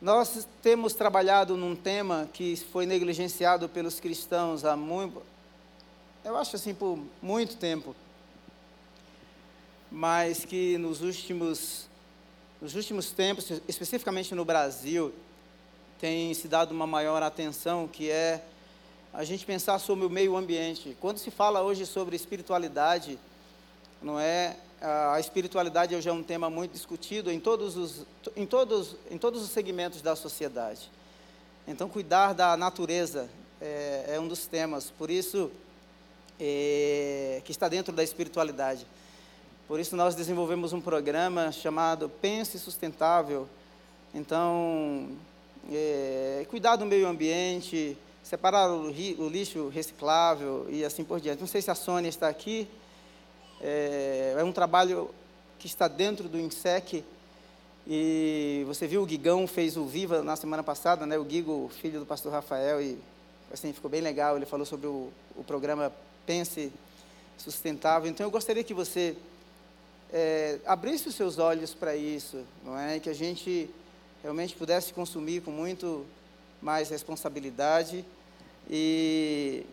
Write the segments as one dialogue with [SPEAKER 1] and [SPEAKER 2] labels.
[SPEAKER 1] Nós temos trabalhado num tema que foi negligenciado pelos cristãos há muito, eu acho assim, por muito tempo, mas que nos últimos, nos últimos tempos, especificamente no Brasil, tem se dado uma maior atenção, que é a gente pensar sobre o meio ambiente. Quando se fala hoje sobre espiritualidade, não é a espiritualidade hoje é um tema muito discutido em todos os em todos em todos os segmentos da sociedade. Então, cuidar da natureza é, é um dos temas. Por isso é, que está dentro da espiritualidade. Por isso nós desenvolvemos um programa chamado Pense Sustentável. Então, é, cuidar do meio ambiente, separar o, o, lixo reciclável e assim por diante. Não sei se a Sônia está aqui. É, é um trabalho que está dentro do INSEC. E você viu o Guigão fez o Viva na semana passada, né? O Guigo, filho do pastor Rafael, e assim ficou bem legal. Ele falou sobre o, o programa Pense Sustentável. Então eu gostaria que você é, abrisse os seus olhos para isso, não é? Que a gente realmente pudesse consumir com muito mais responsabilidade e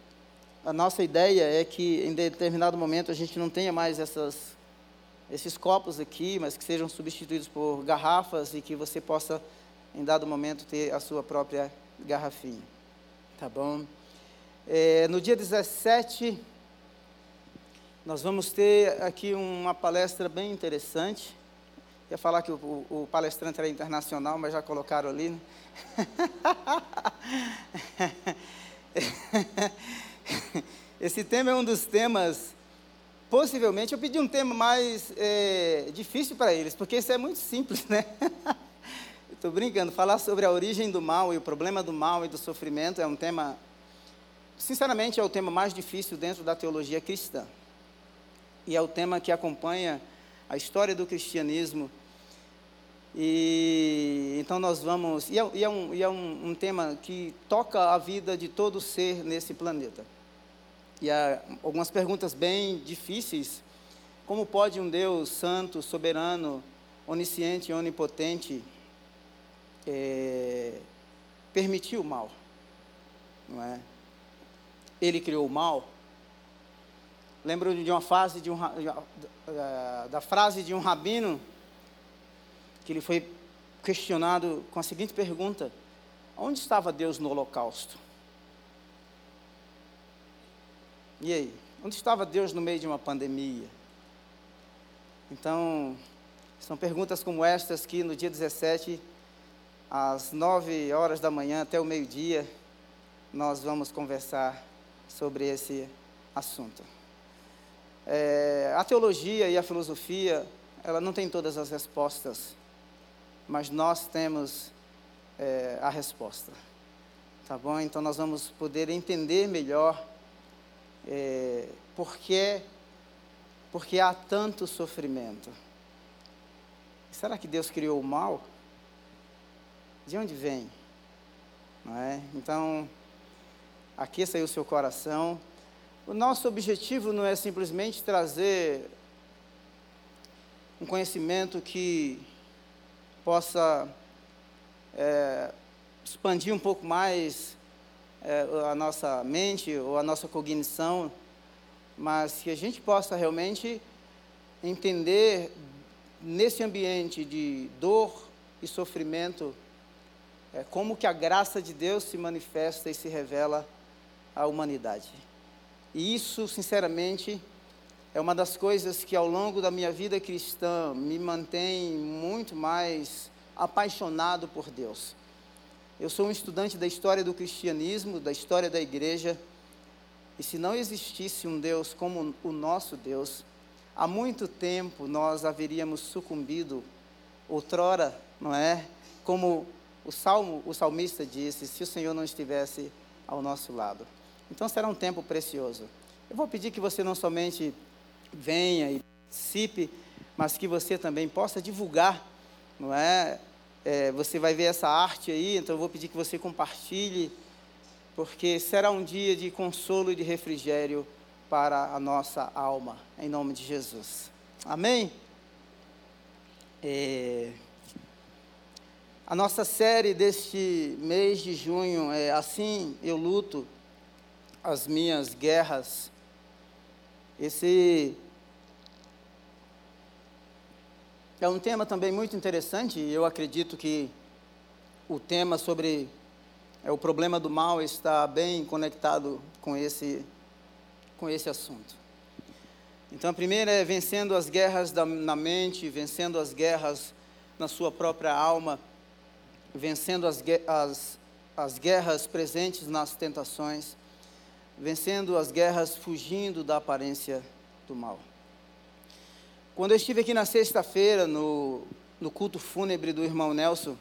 [SPEAKER 1] a nossa ideia é que em determinado momento a gente não tenha mais essas, esses copos aqui, mas que sejam substituídos por garrafas e que você possa, em dado momento, ter a sua própria garrafinha. Tá bom? É, no dia 17 nós vamos ter aqui uma palestra bem interessante. Ia falar que o, o, o palestrante era internacional, mas já colocaram ali. Né? Esse tema é um dos temas, possivelmente, eu pedi um tema mais é, difícil para eles, porque isso é muito simples, né? Estou brincando, falar sobre a origem do mal e o problema do mal e do sofrimento é um tema, sinceramente, é o tema mais difícil dentro da teologia cristã e é o tema que acompanha a história do cristianismo. E então nós vamos. E é, e é, um, e é um, um, tema que toca a vida de todo ser nesse planeta. E algumas perguntas bem difíceis. Como pode um Deus santo, soberano, onisciente e onipotente é, permitir o mal? Não é? Ele criou o mal? Lembro de uma fase de um, da frase de um rabino que ele foi questionado com a seguinte pergunta: Onde estava Deus no Holocausto? E aí? Onde estava Deus no meio de uma pandemia? Então, são perguntas como estas que no dia 17, às 9 horas da manhã até o meio-dia, nós vamos conversar sobre esse assunto. É, a teologia e a filosofia, ela não tem todas as respostas, mas nós temos é, a resposta. Tá bom? Então nós vamos poder entender melhor é, por que porque há tanto sofrimento. Será que Deus criou o mal? De onde vem? Não é? Então, aqueça aí o seu coração. O nosso objetivo não é simplesmente trazer um conhecimento que possa é, expandir um pouco mais é, a nossa mente ou a nossa cognição, mas que a gente possa realmente entender nesse ambiente de dor e sofrimento é, como que a graça de Deus se manifesta e se revela à humanidade. E isso, sinceramente, é uma das coisas que ao longo da minha vida cristã me mantém muito mais apaixonado por Deus. Eu sou um estudante da história do cristianismo, da história da igreja, e se não existisse um Deus como o nosso Deus, há muito tempo nós haveríamos sucumbido, outrora, não é? Como o salmo, o salmista disse, se o Senhor não estivesse ao nosso lado. Então será um tempo precioso. Eu vou pedir que você não somente venha e participe, mas que você também possa divulgar, não é? É? Você vai ver essa arte aí, então eu vou pedir que você compartilhe, porque será um dia de consolo e de refrigério para a nossa alma, em nome de Jesus. Amém? É... A nossa série deste mês de junho é Assim Eu Luto as Minhas Guerras. Esse é um tema também muito interessante e eu acredito que o tema sobre é, o problema do mal está bem conectado com esse, com esse assunto. Então, a primeira é vencendo as guerras da, na mente, vencendo as guerras na sua própria alma vencendo as, as, as guerras presentes nas tentações, vencendo as guerras fugindo da aparência do mal. Quando eu estive aqui na sexta-feira, no, no culto fúnebre do irmão Nelson,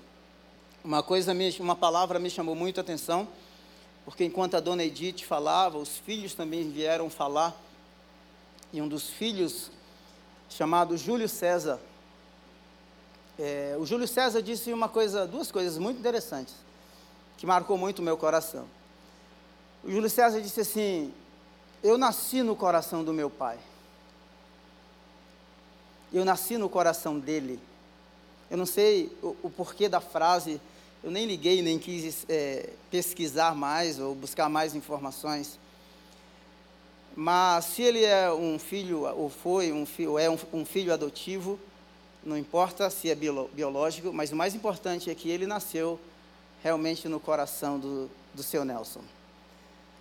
[SPEAKER 1] uma coisa, me, uma palavra me chamou muito a atenção, porque enquanto a dona Edith falava, os filhos também vieram falar, e um dos filhos, chamado Júlio César, é, o Júlio César disse uma coisa, duas coisas muito interessantes, que marcou muito o meu coração. O Júlio César disse assim: Eu nasci no coração do meu pai. Eu nasci no coração dele. Eu não sei o, o porquê da frase, eu nem liguei, nem quis é, pesquisar mais ou buscar mais informações. Mas se ele é um filho, ou foi um filho, é um, um filho adotivo, não importa se é biológico, mas o mais importante é que ele nasceu realmente no coração do, do seu Nelson.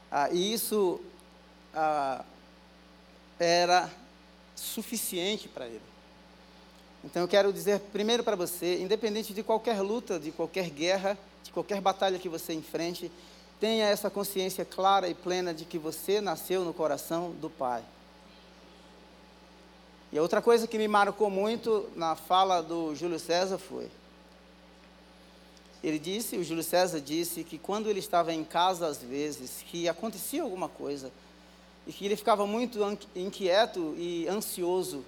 [SPEAKER 1] Ah, e isso ah, era suficiente para ele. Então eu quero dizer primeiro para você, independente de qualquer luta, de qualquer guerra, de qualquer batalha que você enfrente, tenha essa consciência clara e plena de que você nasceu no coração do Pai. E outra coisa que me marcou muito na fala do Júlio César foi: ele disse, o Júlio César disse que quando ele estava em casa às vezes, que acontecia alguma coisa e que ele ficava muito inquieto e ansioso.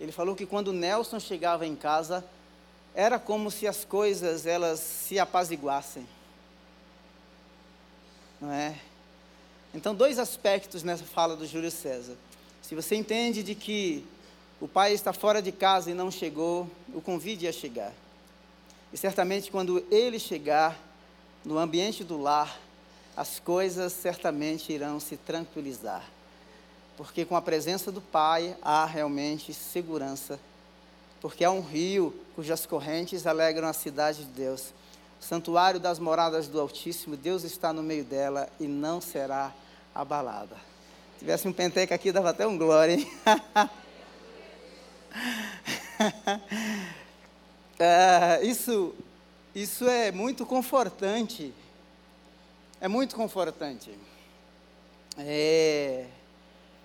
[SPEAKER 1] Ele falou que quando Nelson chegava em casa, era como se as coisas elas se apaziguassem. Não é? Então, dois aspectos nessa fala do Júlio César. Se você entende de que o pai está fora de casa e não chegou, o convide a chegar. E certamente quando ele chegar no ambiente do lar, as coisas certamente irão se tranquilizar. Porque com a presença do pai há realmente segurança. Porque há um rio cujas correntes alegram a cidade de Deus. O santuário das moradas do Altíssimo, Deus está no meio dela e não será abalada. Se tivesse um penteca aqui, dava até um glória, hein? é, isso, isso é muito confortante. É muito confortante. É,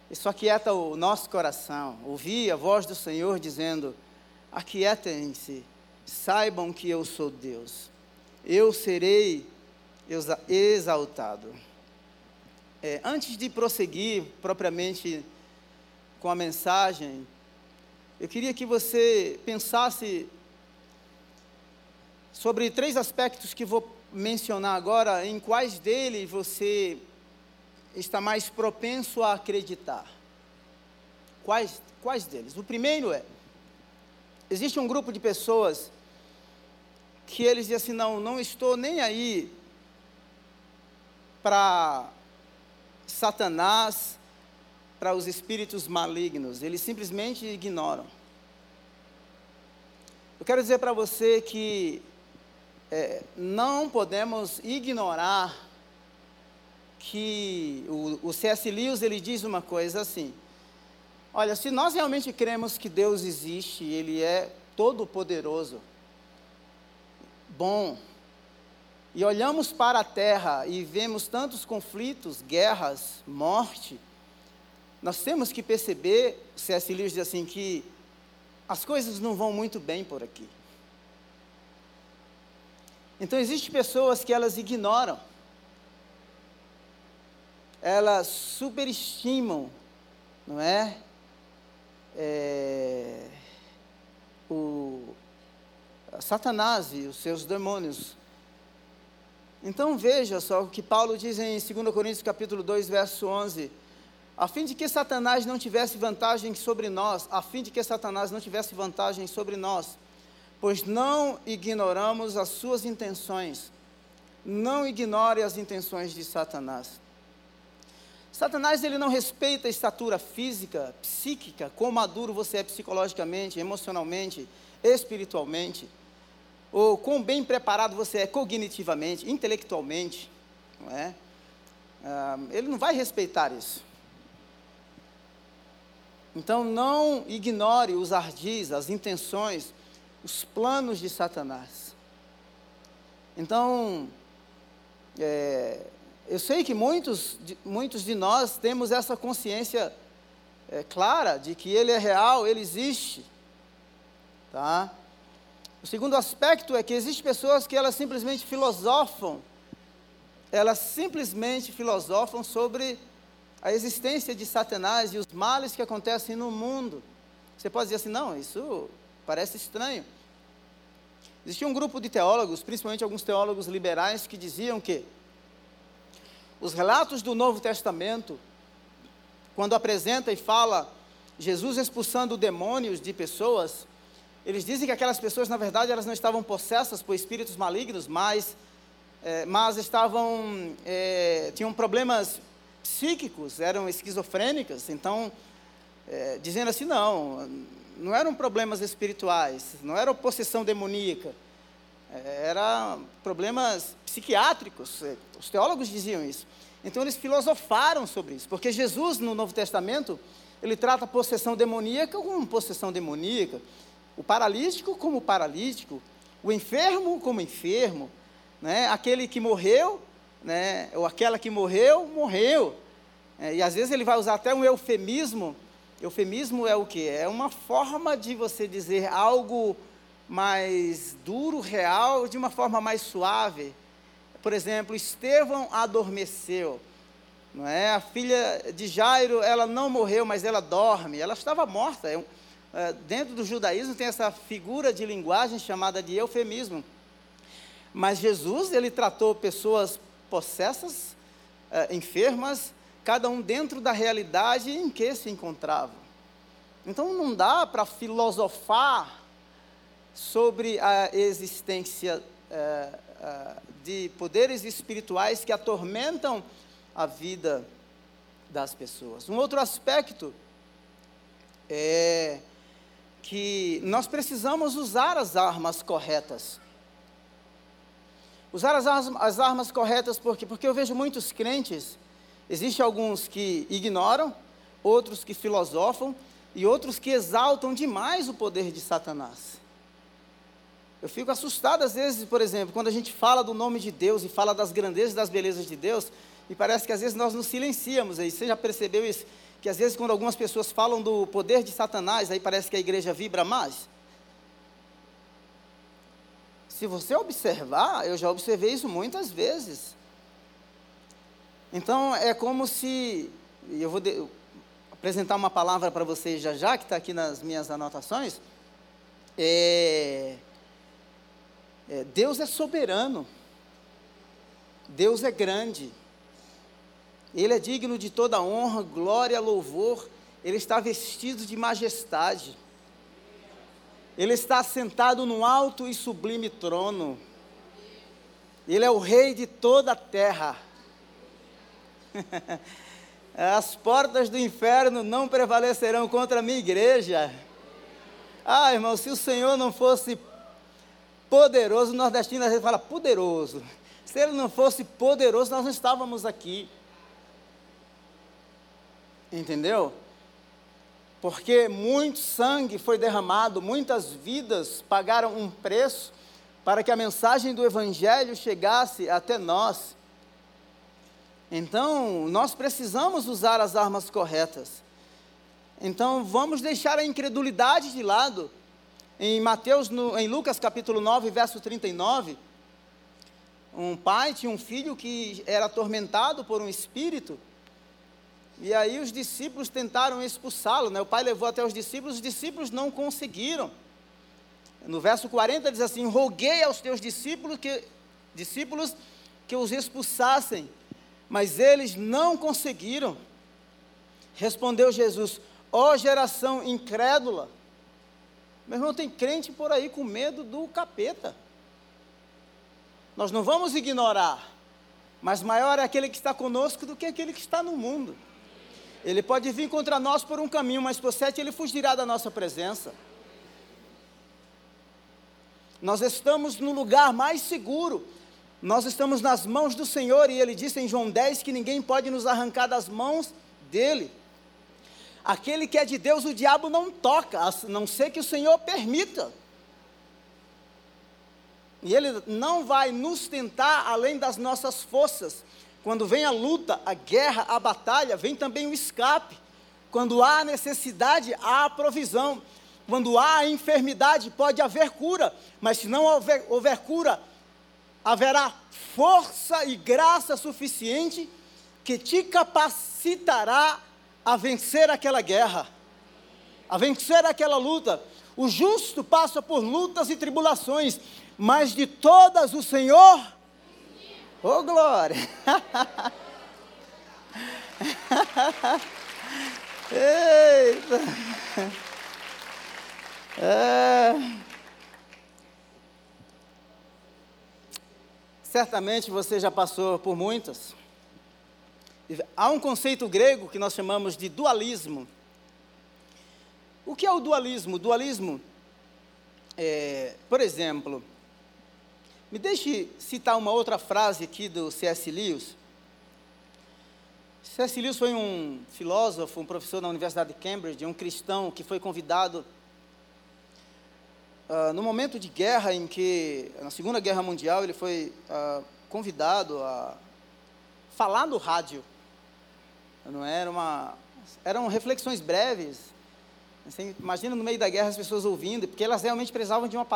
[SPEAKER 1] isso aquieta o nosso coração. Ouvir a voz do Senhor dizendo: Aquietem-se, saibam que eu sou Deus. Eu serei exaltado. É, antes de prosseguir propriamente com a mensagem, eu queria que você pensasse sobre três aspectos que vou mencionar agora, em quais deles você está mais propenso a acreditar. Quais, quais deles? O primeiro é: existe um grupo de pessoas que eles dizem assim: não, não estou nem aí para Satanás, para os espíritos malignos, eles simplesmente ignoram. Eu quero dizer para você que é, não podemos ignorar que o, o C.S. Lewis ele diz uma coisa assim: olha, se nós realmente cremos que Deus existe, Ele é todo poderoso, bom, e olhamos para a terra e vemos tantos conflitos, guerras, morte, nós temos que perceber, C.S. Lewis diz assim, que as coisas não vão muito bem por aqui. Então, existem pessoas que elas ignoram, elas superestimam, não é? é o Satanás e os seus demônios. Então veja só o que Paulo diz em 2 Coríntios capítulo 2, verso 11 a fim de que Satanás não tivesse vantagem sobre nós, a fim de que Satanás não tivesse vantagem sobre nós, pois não ignoramos as suas intenções. Não ignore as intenções de Satanás. Satanás ele não respeita a estatura física, psíquica, quão maduro você é psicologicamente, emocionalmente, espiritualmente, ou quão bem preparado você é cognitivamente, intelectualmente, não é? Ah, ele não vai respeitar isso. Então não ignore os ardis, as intenções, os planos de Satanás. Então, é, eu sei que muitos de, muitos de nós temos essa consciência é, clara de que ele é real, ele existe. Tá? O segundo aspecto é que existem pessoas que elas simplesmente filosofam, elas simplesmente filosofam sobre a existência de Satanás e os males que acontecem no mundo. Você pode dizer assim, não, isso parece estranho. Existia um grupo de teólogos, principalmente alguns teólogos liberais, que diziam que os relatos do Novo Testamento, quando apresenta e fala Jesus expulsando demônios de pessoas, eles dizem que aquelas pessoas, na verdade, elas não estavam possessas por espíritos malignos, mas, é, mas estavam, é, tinham problemas psíquicos, eram esquizofrênicas, então, é, dizendo assim, não, não eram problemas espirituais, não era possessão demoníaca, eram problemas psiquiátricos, é, os teólogos diziam isso. Então eles filosofaram sobre isso, porque Jesus no Novo Testamento, ele trata a possessão demoníaca como possessão demoníaca, o paralítico como paralítico, o enfermo como enfermo, né? aquele que morreu né, ou aquela que morreu, morreu. É, e às vezes ele vai usar até um eufemismo. Eufemismo é o que? É uma forma de você dizer algo mais duro, real, de uma forma mais suave. Por exemplo, Estevão adormeceu. Não é? A filha de Jairo, ela não morreu, mas ela dorme. Ela estava morta. É é, dentro do judaísmo tem essa figura de linguagem chamada de eufemismo. Mas Jesus, ele tratou pessoas possessas, uh, enfermas, cada um dentro da realidade em que se encontrava. Então não dá para filosofar sobre a existência uh, uh, de poderes espirituais que atormentam a vida das pessoas. Um outro aspecto é que nós precisamos usar as armas corretas. Usar as as armas corretas, por quê? Porque eu vejo muitos crentes, existem alguns que ignoram, outros que filosofam e outros que exaltam demais o poder de Satanás. Eu fico assustado às vezes, por exemplo, quando a gente fala do nome de Deus e fala das grandezas e das belezas de Deus, e parece que às vezes nós nos silenciamos aí. Você já percebeu isso? Que às vezes quando algumas pessoas falam do poder de Satanás, aí parece que a igreja vibra mais. Se você observar, eu já observei isso muitas vezes. Então é como se, eu vou de, apresentar uma palavra para vocês já já, que está aqui nas minhas anotações. É, é, Deus é soberano, Deus é grande, Ele é digno de toda honra, glória, louvor, Ele está vestido de majestade. Ele está sentado num alto e sublime trono. Ele é o rei de toda a terra. As portas do inferno não prevalecerão contra a minha igreja. Ah, irmão, se o Senhor não fosse poderoso, o nordestino às vezes fala poderoso. Se ele não fosse poderoso, nós não estávamos aqui. Entendeu? porque muito sangue foi derramado, muitas vidas pagaram um preço para que a mensagem do Evangelho chegasse até nós. Então, nós precisamos usar as armas corretas. Então, vamos deixar a incredulidade de lado. Em Mateus, no, em Lucas capítulo 9, verso 39, um pai tinha um filho que era atormentado por um espírito, e aí os discípulos tentaram expulsá-lo, né? o pai levou até os discípulos, os discípulos não conseguiram. No verso 40 diz assim: Roguei aos teus discípulos que, discípulos que os expulsassem, mas eles não conseguiram. Respondeu Jesus: Ó oh, geração incrédula, Meu irmão, tem crente por aí com medo do capeta. Nós não vamos ignorar, mas maior é aquele que está conosco do que aquele que está no mundo. Ele pode vir contra nós por um caminho, mas por sete ele fugirá da nossa presença. Nós estamos no lugar mais seguro. Nós estamos nas mãos do Senhor e ele disse em João 10 que ninguém pode nos arrancar das mãos dele. Aquele que é de Deus, o diabo não toca, a não ser que o Senhor permita. E ele não vai nos tentar além das nossas forças. Quando vem a luta, a guerra, a batalha, vem também o escape. Quando há necessidade, há provisão. Quando há enfermidade, pode haver cura. Mas se não houver, houver cura, haverá força e graça suficiente que te capacitará a vencer aquela guerra, a vencer aquela luta. O justo passa por lutas e tribulações, mas de todas o Senhor. Ô oh, glória! Eita! É... Certamente você já passou por muitas. Há um conceito grego que nós chamamos de dualismo. O que é o dualismo? Dualismo, é, por exemplo, me deixe citar uma outra frase aqui do C.S. Lewis. C.S. Lewis foi um filósofo, um professor na Universidade de Cambridge, um cristão que foi convidado uh, no momento de guerra em que, na Segunda Guerra Mundial, ele foi uh, convidado a falar no rádio não era uma. Eram reflexões breves. Assim, imagina no meio da guerra as pessoas ouvindo, porque elas realmente precisavam de uma,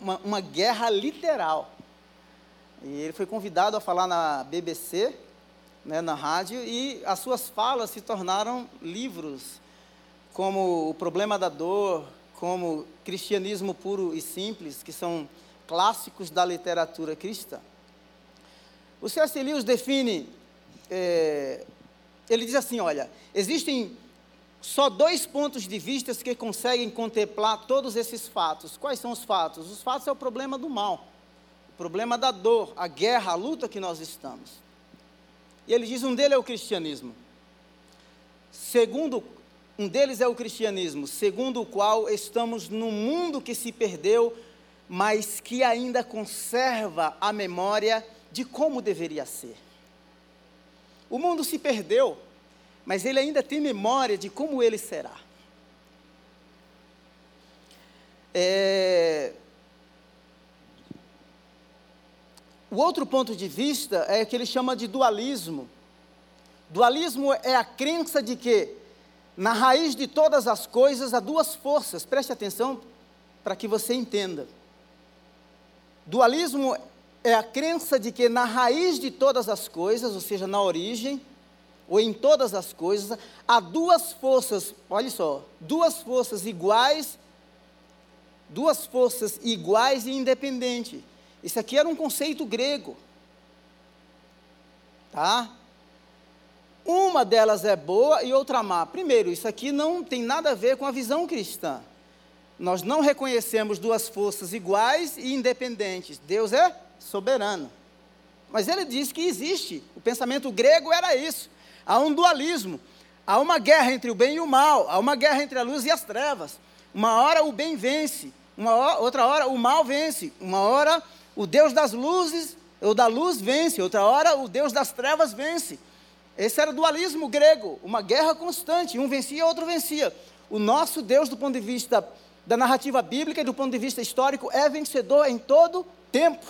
[SPEAKER 1] uma, uma guerra literal. E ele foi convidado a falar na BBC, né, na rádio, e as suas falas se tornaram livros, como O Problema da Dor, como Cristianismo Puro e Simples, que são clássicos da literatura cristã. O C.S. Lewis define é, ele diz assim: olha, existem só dois pontos de vista que conseguem contemplar todos esses fatos. Quais são os fatos? Os fatos é o problema do mal, o problema da dor, a guerra, a luta que nós estamos. E ele diz: um deles é o cristianismo. Segundo, um deles é o cristianismo, segundo o qual estamos num mundo que se perdeu, mas que ainda conserva a memória de como deveria ser. O mundo se perdeu, mas ele ainda tem memória de como ele será. É... O outro ponto de vista é que ele chama de dualismo. Dualismo é a crença de que, na raiz de todas as coisas, há duas forças. Preste atenção para que você entenda. Dualismo é a crença de que na raiz de todas as coisas, ou seja, na origem, ou em todas as coisas, há duas forças, olha só, duas forças iguais, duas forças iguais e independentes. Isso aqui era um conceito grego. Tá? Uma delas é boa e outra má. Primeiro, isso aqui não tem nada a ver com a visão cristã. Nós não reconhecemos duas forças iguais e independentes. Deus é soberano. Mas ele diz que existe. O pensamento grego era isso. Há um dualismo. Há uma guerra entre o bem e o mal. Há uma guerra entre a luz e as trevas. Uma hora o bem vence. Uma hora, outra hora o mal vence. Uma hora o Deus das luzes, ou da luz vence. Outra hora o Deus das trevas vence. Esse era o dualismo grego. Uma guerra constante. Um vencia, outro vencia. O nosso Deus, do ponto de vista da narrativa bíblica e do ponto de vista histórico, é vencedor em todo tempo.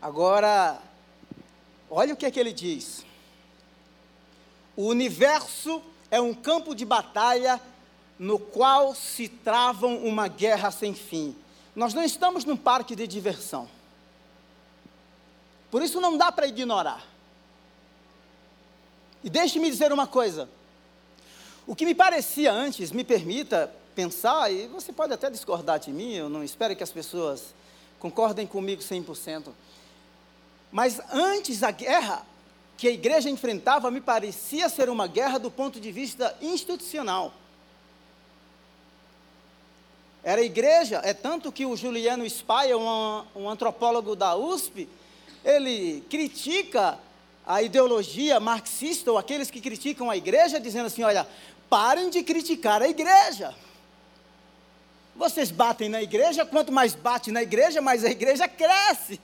[SPEAKER 1] Agora, olha o que é que ele diz. O universo é um campo de batalha no qual se travam uma guerra sem fim. Nós não estamos num parque de diversão. Por isso não dá para ignorar. E deixe-me dizer uma coisa. O que me parecia antes, me permita pensar, e você pode até discordar de mim, eu não espero que as pessoas concordem comigo 100%. Mas antes a guerra que a igreja enfrentava me parecia ser uma guerra do ponto de vista institucional. era a igreja. É tanto que o Juliano Spaia, um, um antropólogo da USP, ele critica a ideologia marxista ou aqueles que criticam a igreja, dizendo assim: olha, parem de criticar a igreja. Vocês batem na igreja, quanto mais bate na igreja, mais a igreja cresce.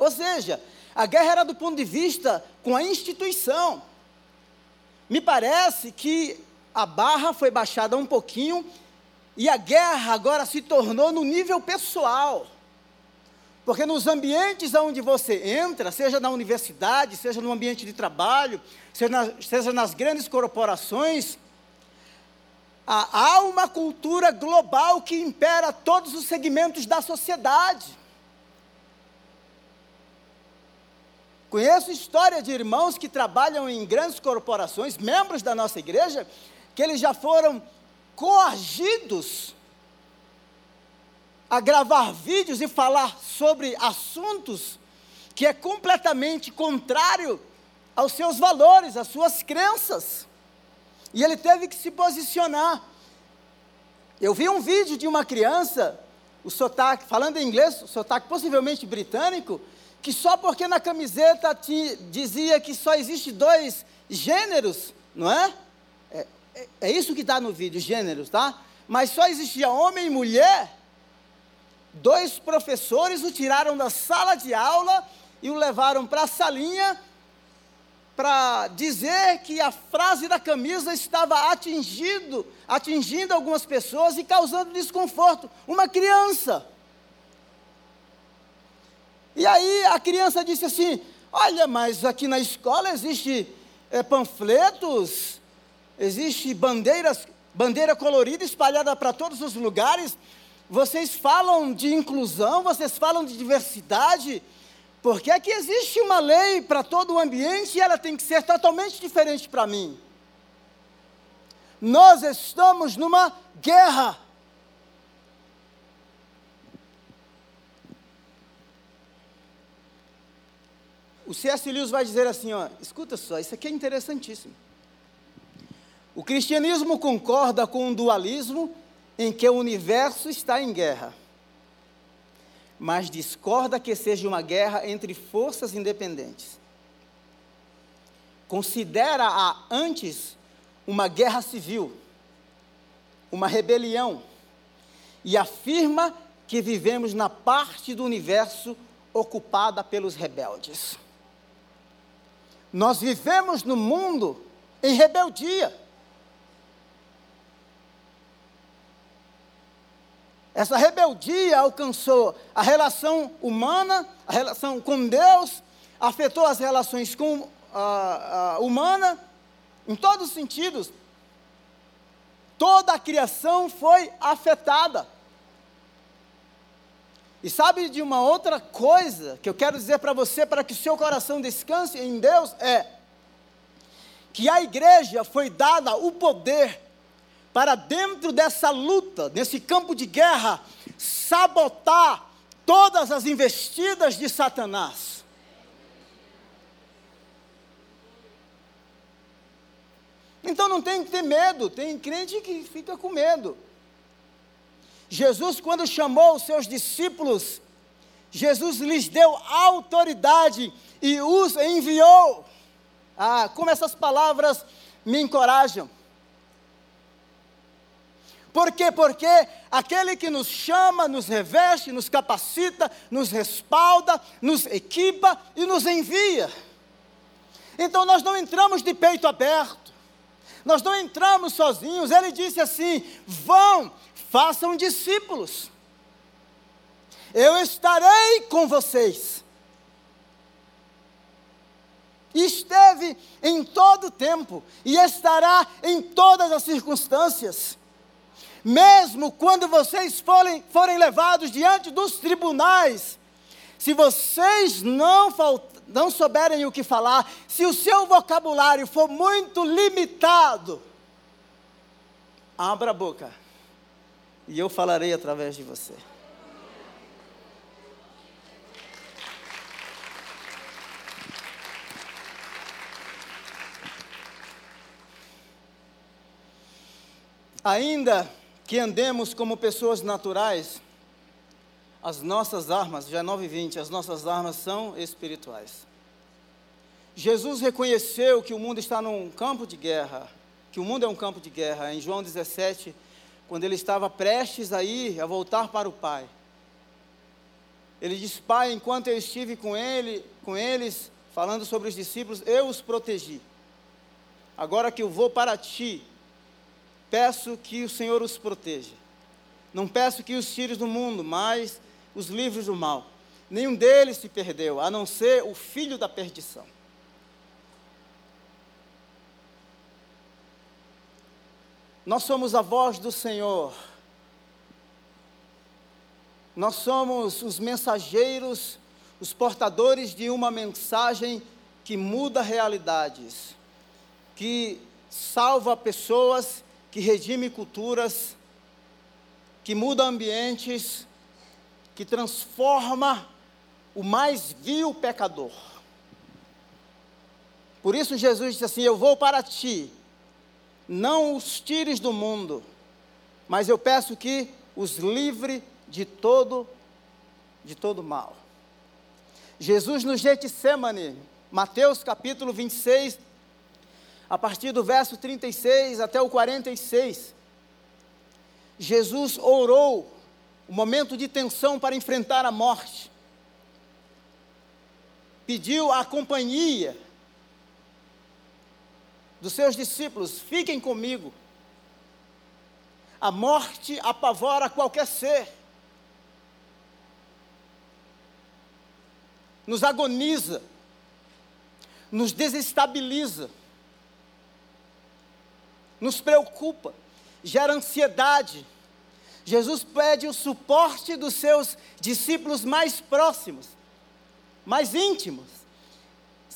[SPEAKER 1] Ou seja, a guerra era do ponto de vista com a instituição. Me parece que a barra foi baixada um pouquinho e a guerra agora se tornou no nível pessoal. Porque nos ambientes onde você entra, seja na universidade, seja no ambiente de trabalho, seja, seja nas grandes corporações, há uma cultura global que impera todos os segmentos da sociedade. Conheço história de irmãos que trabalham em grandes corporações, membros da nossa igreja, que eles já foram coagidos a gravar vídeos e falar sobre assuntos que é completamente contrário aos seus valores, às suas crenças. E ele teve que se posicionar. Eu vi um vídeo de uma criança, o sotaque, falando em inglês, o sotaque possivelmente britânico, que só porque na camiseta dizia que só existe dois gêneros, não é? É, é, é isso que está no vídeo, gêneros, tá? Mas só existia homem e mulher. Dois professores o tiraram da sala de aula e o levaram para a salinha para dizer que a frase da camisa estava atingindo, atingindo algumas pessoas e causando desconforto. Uma criança. E aí a criança disse assim: Olha, mas aqui na escola existe é, panfletos, existe bandeiras, bandeira colorida espalhada para todos os lugares. Vocês falam de inclusão, vocês falam de diversidade. Porque é que existe uma lei para todo o ambiente e ela tem que ser totalmente diferente para mim. Nós estamos numa guerra. O C.S. Lewis vai dizer assim, ó, escuta só, isso aqui é interessantíssimo. O cristianismo concorda com um dualismo em que o universo está em guerra mas discorda que seja uma guerra entre forças independentes. Considera-a antes uma guerra civil, uma rebelião, e afirma que vivemos na parte do universo ocupada pelos rebeldes. Nós vivemos no mundo em rebeldia. Essa rebeldia alcançou a relação humana, a relação com Deus, afetou as relações com a, a humana, em todos os sentidos. Toda a criação foi afetada. E sabe de uma outra coisa que eu quero dizer para você, para que o seu coração descanse em Deus, é que a igreja foi dada o poder para dentro dessa luta, nesse campo de guerra, sabotar todas as investidas de Satanás. Então não tem que ter medo, tem crente que fica com medo. Jesus, quando chamou os seus discípulos, Jesus lhes deu autoridade e os enviou. Ah, como essas palavras me encorajam. Por quê? Porque aquele que nos chama, nos reveste, nos capacita, nos respalda, nos equipa e nos envia. Então nós não entramos de peito aberto, nós não entramos sozinhos. Ele disse assim: vão, façam discípulos, eu estarei com vocês. Esteve em todo o tempo e estará em todas as circunstâncias. Mesmo quando vocês forem, forem levados diante dos tribunais, se vocês não, não souberem o que falar, se o seu vocabulário for muito limitado, abra a boca e eu falarei através de você. Ainda que andemos como pessoas naturais, as nossas armas, já 9 e 20, as nossas armas são espirituais. Jesus reconheceu que o mundo está num campo de guerra, que o mundo é um campo de guerra. Em João 17, quando ele estava prestes a ir, a voltar para o Pai. Ele diz: Pai, enquanto eu estive com ele, com eles, falando sobre os discípulos, eu os protegi. Agora que eu vou para ti, peço que o Senhor os proteja. Não peço que os tires do mundo, mas os livros do mal. Nenhum deles se perdeu, a não ser o filho da perdição. Nós somos a voz do Senhor. Nós somos os mensageiros, os portadores de uma mensagem que muda realidades, que salva pessoas, que redime culturas, que muda ambientes, que transforma o mais vil pecador. Por isso Jesus disse assim: Eu vou para ti, não os tires do mundo, mas eu peço que os livre de todo de todo mal. Jesus no Getsemane, Mateus capítulo 26, a partir do verso 36 até o 46, Jesus orou um momento de tensão para enfrentar a morte. Pediu a companhia dos seus discípulos: fiquem comigo. A morte apavora qualquer ser. Nos agoniza, nos desestabiliza, nos preocupa, gera ansiedade Jesus pede o suporte dos seus discípulos mais próximos, mais íntimos.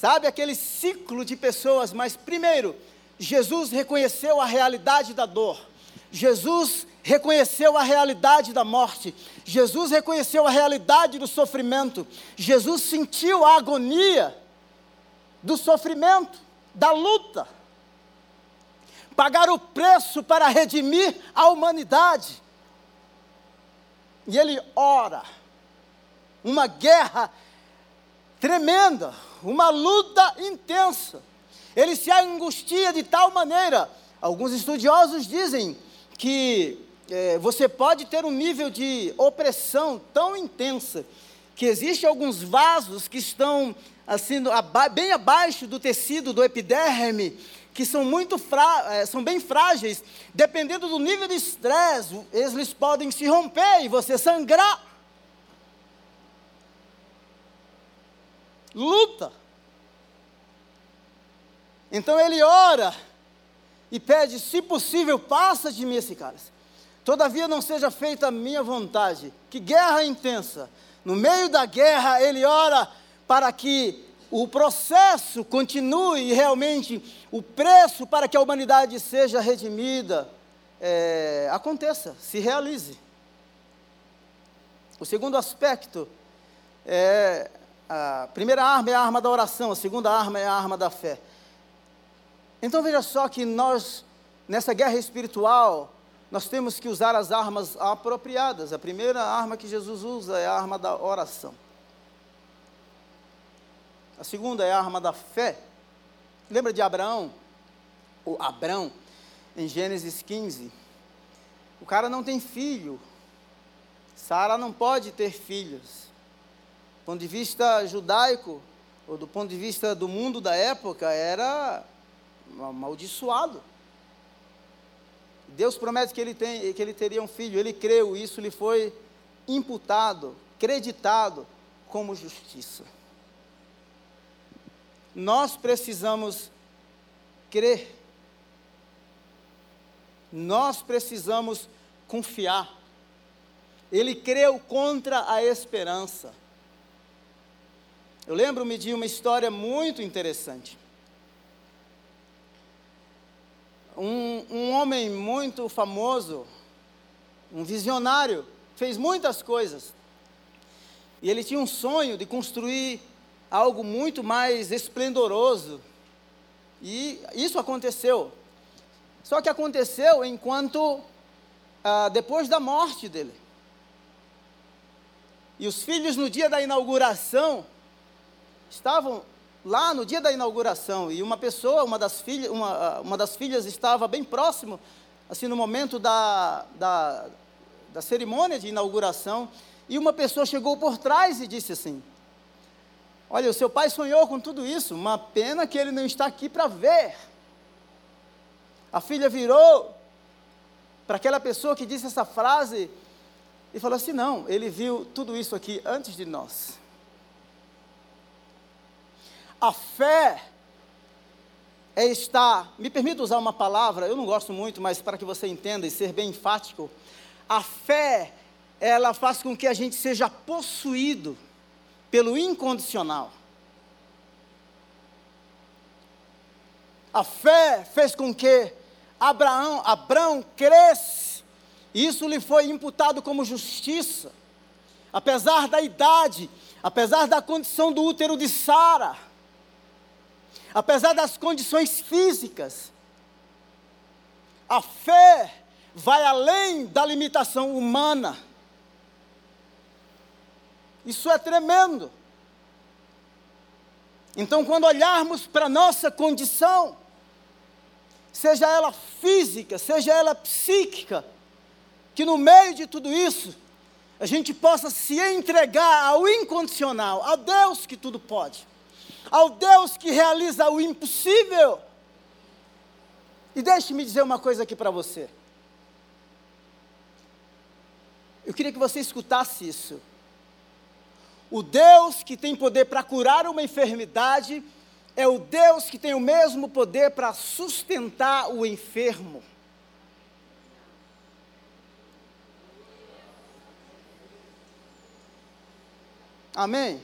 [SPEAKER 1] Sabe aquele ciclo de pessoas, mas primeiro, Jesus reconheceu a realidade da dor. Jesus reconheceu a realidade da morte. Jesus reconheceu a realidade do sofrimento. Jesus sentiu a agonia do sofrimento, da luta. Pagar o preço para redimir a humanidade. E ele ora. Uma guerra tremenda, uma luta intensa. Ele se angustia de tal maneira. Alguns estudiosos dizem que é, você pode ter um nível de opressão tão intensa que existem alguns vasos que estão assim bem abaixo do tecido do epiderme que são muito é, são bem frágeis, dependendo do nível de estresse, eles podem se romper e você sangrar. Luta. Então ele ora e pede, se possível, passa de mim esse cálice. Todavia não seja feita a minha vontade. Que guerra intensa. No meio da guerra, ele ora para que o processo continue e realmente o preço para que a humanidade seja redimida é, aconteça, se realize. O segundo aspecto é a primeira arma é a arma da oração, a segunda arma é a arma da fé. Então veja só que nós, nessa guerra espiritual, nós temos que usar as armas apropriadas. A primeira arma que Jesus usa é a arma da oração. A segunda é a arma da fé. Lembra de Abraão? O Abrão, em Gênesis 15. O cara não tem filho. Sara não pode ter filhos. Do ponto de vista judaico, ou do ponto de vista do mundo da época, era amaldiçoado. Deus promete que ele, tem, que ele teria um filho, ele creu, isso lhe foi imputado, creditado como justiça. Nós precisamos crer. Nós precisamos confiar. Ele creu contra a esperança. Eu lembro-me de uma história muito interessante. Um, um, homem muito famoso, um visionário, fez muitas coisas. E ele tinha um sonho de construir algo muito mais esplendoroso. E isso aconteceu. Só que aconteceu enquanto, ah, depois da morte dele. E os filhos, no dia da inauguração, estavam lá no dia da inauguração, e uma pessoa, uma das, filha, uma, uma das filhas estava bem próximo, assim, no momento da, da, da cerimônia de inauguração, e uma pessoa chegou por trás e disse assim: Olha, o seu pai sonhou com tudo isso, uma pena que ele não está aqui para ver. A filha virou para aquela pessoa que disse essa frase e falou assim: Não, ele viu tudo isso aqui antes de nós. A fé é estar, me permita usar uma palavra, eu não gosto muito, mas para que você entenda e ser bem enfático, a fé, ela faz com que a gente seja possuído pelo incondicional. A fé fez com que Abraão, Abraão cresce, e isso lhe foi imputado como justiça, apesar da idade, apesar da condição do útero de Sara apesar das condições físicas, a fé vai além da limitação humana. Isso é tremendo. Então, quando olharmos para a nossa condição, seja ela física, seja ela psíquica, que no meio de tudo isso, a gente possa se entregar ao incondicional, a Deus que tudo pode ao Deus que realiza o impossível. E deixe-me dizer uma coisa aqui para você. Eu queria que você escutasse isso. O Deus que tem poder para curar uma enfermidade é o Deus que tem o mesmo poder para sustentar o enfermo. Amém?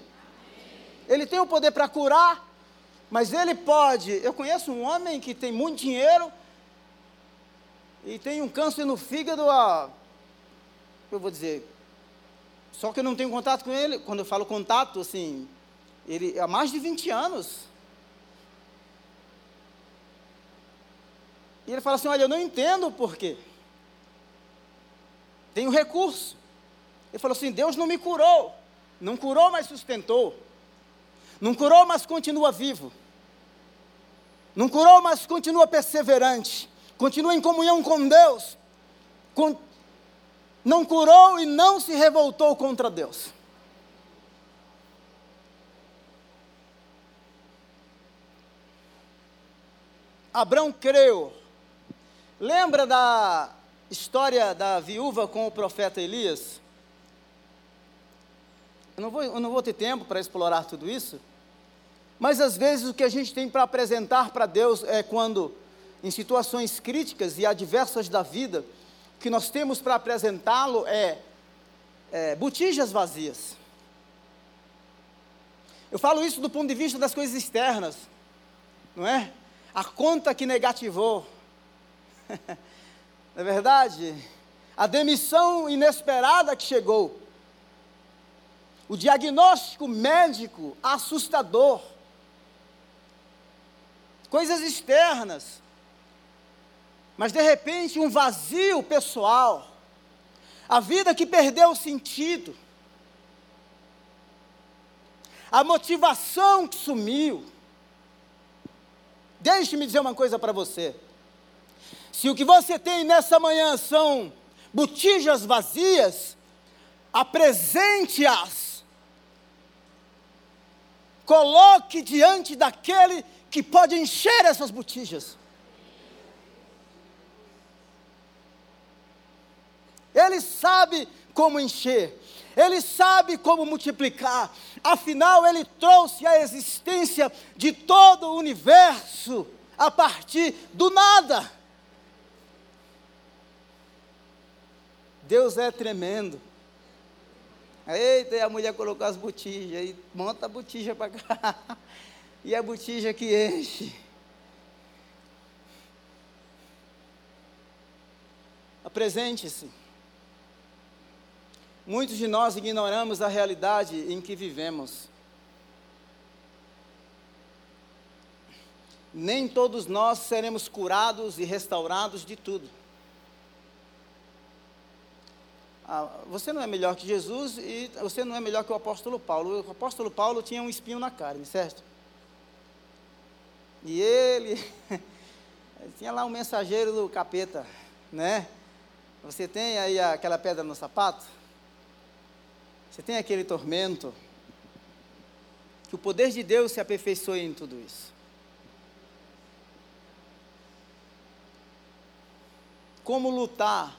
[SPEAKER 1] Ele tem o poder para curar, mas ele pode. Eu conheço um homem que tem muito dinheiro e tem um câncer no fígado há. Eu vou dizer. Só que eu não tenho contato com ele. Quando eu falo contato, assim. Ele há mais de 20 anos. E ele fala assim: Olha, eu não entendo o porquê. Tenho recurso. Ele falou assim: Deus não me curou. Não curou, mas sustentou. Não curou, mas continua vivo. Não curou, mas continua perseverante. Continua em comunhão com Deus. Não curou e não se revoltou contra Deus. Abraão creu. Lembra da história da viúva com o profeta Elias? Eu não vou, eu não vou ter tempo para explorar tudo isso. Mas às vezes o que a gente tem para apresentar para Deus é quando, em situações críticas e adversas da vida, o que nós temos para apresentá-lo é, é botijas vazias. Eu falo isso do ponto de vista das coisas externas, não é? A conta que negativou. não é verdade? A demissão inesperada que chegou. O diagnóstico médico assustador coisas externas. Mas de repente um vazio pessoal, a vida que perdeu o sentido, a motivação que sumiu. Deixe-me dizer uma coisa para você. Se o que você tem nessa manhã são botijas vazias, apresente-as. Coloque diante daquele que pode encher essas botijas. Ele sabe como encher, ele sabe como multiplicar, afinal, ele trouxe a existência de todo o universo a partir do nada. Deus é tremendo. Eita, e a mulher colocou as botijas, aí monta a botija para cá. e a botija que enche. Apresente-se. Muitos de nós ignoramos a realidade em que vivemos. nem todos nós seremos curados e restaurados de tudo. Ah, você não é melhor que Jesus e você não é melhor que o apóstolo Paulo. O apóstolo Paulo tinha um espinho na carne, certo? E ele tinha lá um mensageiro do capeta, né? Você tem aí aquela pedra no sapato? Você tem aquele tormento? Que o poder de Deus se aperfeiçoe em tudo isso. Como lutar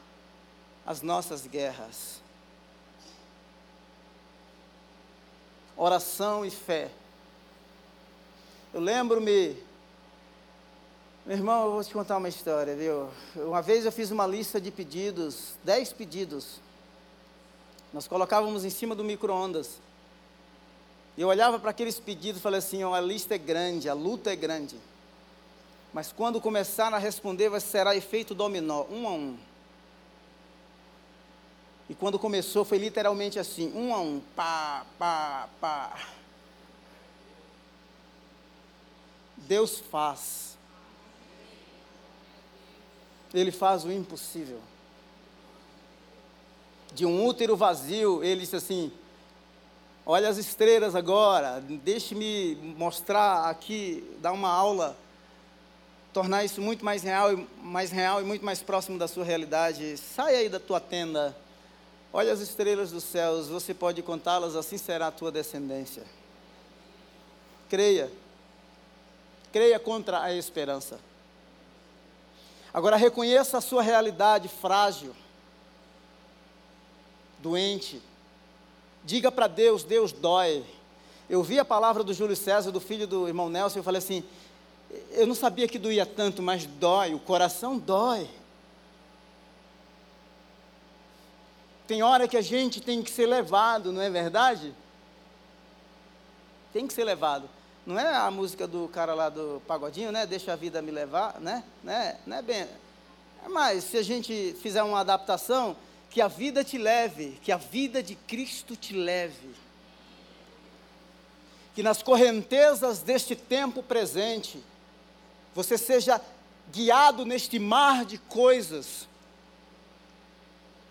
[SPEAKER 1] as nossas guerras? Oração e fé. Eu lembro-me meu irmão, eu vou te contar uma história, viu? Uma vez eu fiz uma lista de pedidos, dez pedidos. Nós colocávamos em cima do micro-ondas. Eu olhava para aqueles pedidos e falei assim: a lista é grande, a luta é grande. Mas quando começar a responder, será efeito dominó, um a um. E quando começou, foi literalmente assim: um a um, pá, pá, pá. Deus faz ele faz o impossível. De um útero vazio, ele disse assim: Olha as estrelas agora, deixe-me mostrar aqui, dar uma aula, tornar isso muito mais real, mais real e muito mais próximo da sua realidade. Sai aí da tua tenda, olha as estrelas dos céus, você pode contá-las, assim será a tua descendência. Creia, creia contra a esperança. Agora reconheça a sua realidade frágil, doente. Diga para Deus: Deus dói. Eu vi a palavra do Júlio César, do filho do irmão Nelson, e eu falei assim: eu não sabia que doía tanto, mas dói, o coração dói. Tem hora que a gente tem que ser levado, não é verdade? Tem que ser levado. Não é a música do cara lá do pagodinho, né? Deixa a vida me levar, né? né? Não é bem. É mais, se a gente fizer uma adaptação, que a vida te leve, que a vida de Cristo te leve. Que nas correntezas deste tempo presente, você seja guiado neste mar de coisas,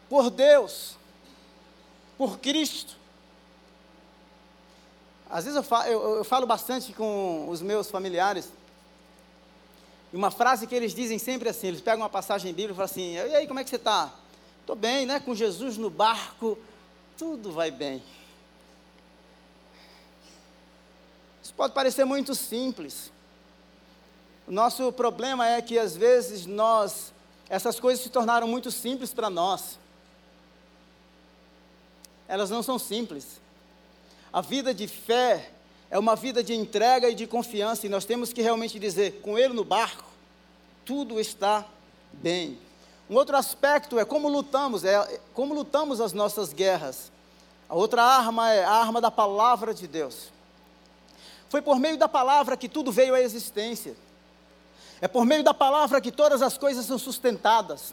[SPEAKER 1] por Deus, por Cristo. Às vezes eu falo, eu, eu falo bastante com os meus familiares, e uma frase que eles dizem sempre assim, eles pegam uma passagem bíblica e falam assim, e aí, como é que você está? Estou bem, né? Com Jesus no barco, tudo vai bem. Isso pode parecer muito simples. O nosso problema é que às vezes nós, essas coisas se tornaram muito simples para nós. Elas não são simples. A vida de fé é uma vida de entrega e de confiança, e nós temos que realmente dizer: com Ele no barco, tudo está bem. Um outro aspecto é como lutamos, é como lutamos as nossas guerras. A outra arma é a arma da palavra de Deus. Foi por meio da palavra que tudo veio à existência. É por meio da palavra que todas as coisas são sustentadas.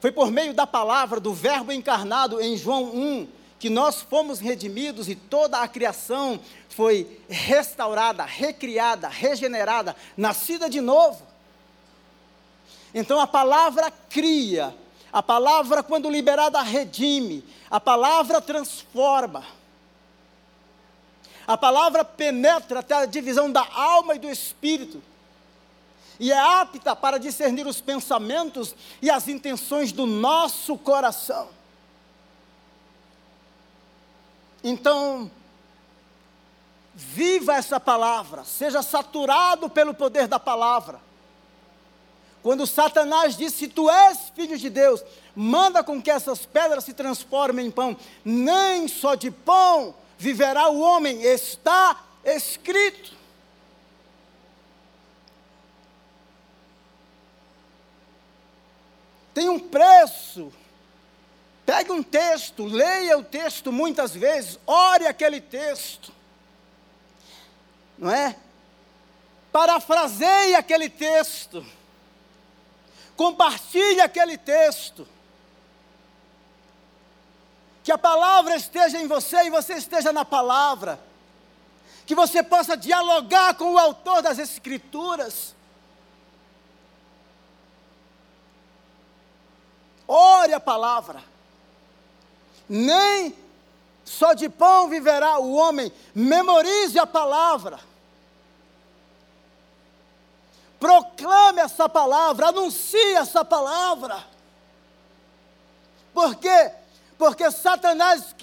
[SPEAKER 1] Foi por meio da palavra, do Verbo encarnado em João 1, que nós fomos redimidos e toda a criação foi restaurada, recriada, regenerada, nascida de novo. Então a palavra cria, a palavra, quando liberada, redime, a palavra transforma. A palavra penetra até a divisão da alma e do espírito. E é apta para discernir os pensamentos e as intenções do nosso coração. Então, viva essa palavra, seja saturado pelo poder da palavra. Quando Satanás disse: Se tu és filho de Deus, manda com que essas pedras se transformem em pão. Nem só de pão viverá o homem, está escrito. Tem um preço Pegue um texto, leia o texto muitas vezes, ore aquele texto, não é? Parafraseie aquele texto, compartilhe aquele texto, que a palavra esteja em você e você esteja na palavra, que você possa dialogar com o autor das Escrituras. Ore a palavra. Nem só de pão viverá o homem. Memorize a palavra. Proclame essa palavra, anuncie essa palavra. Por quê? Porque Satanás,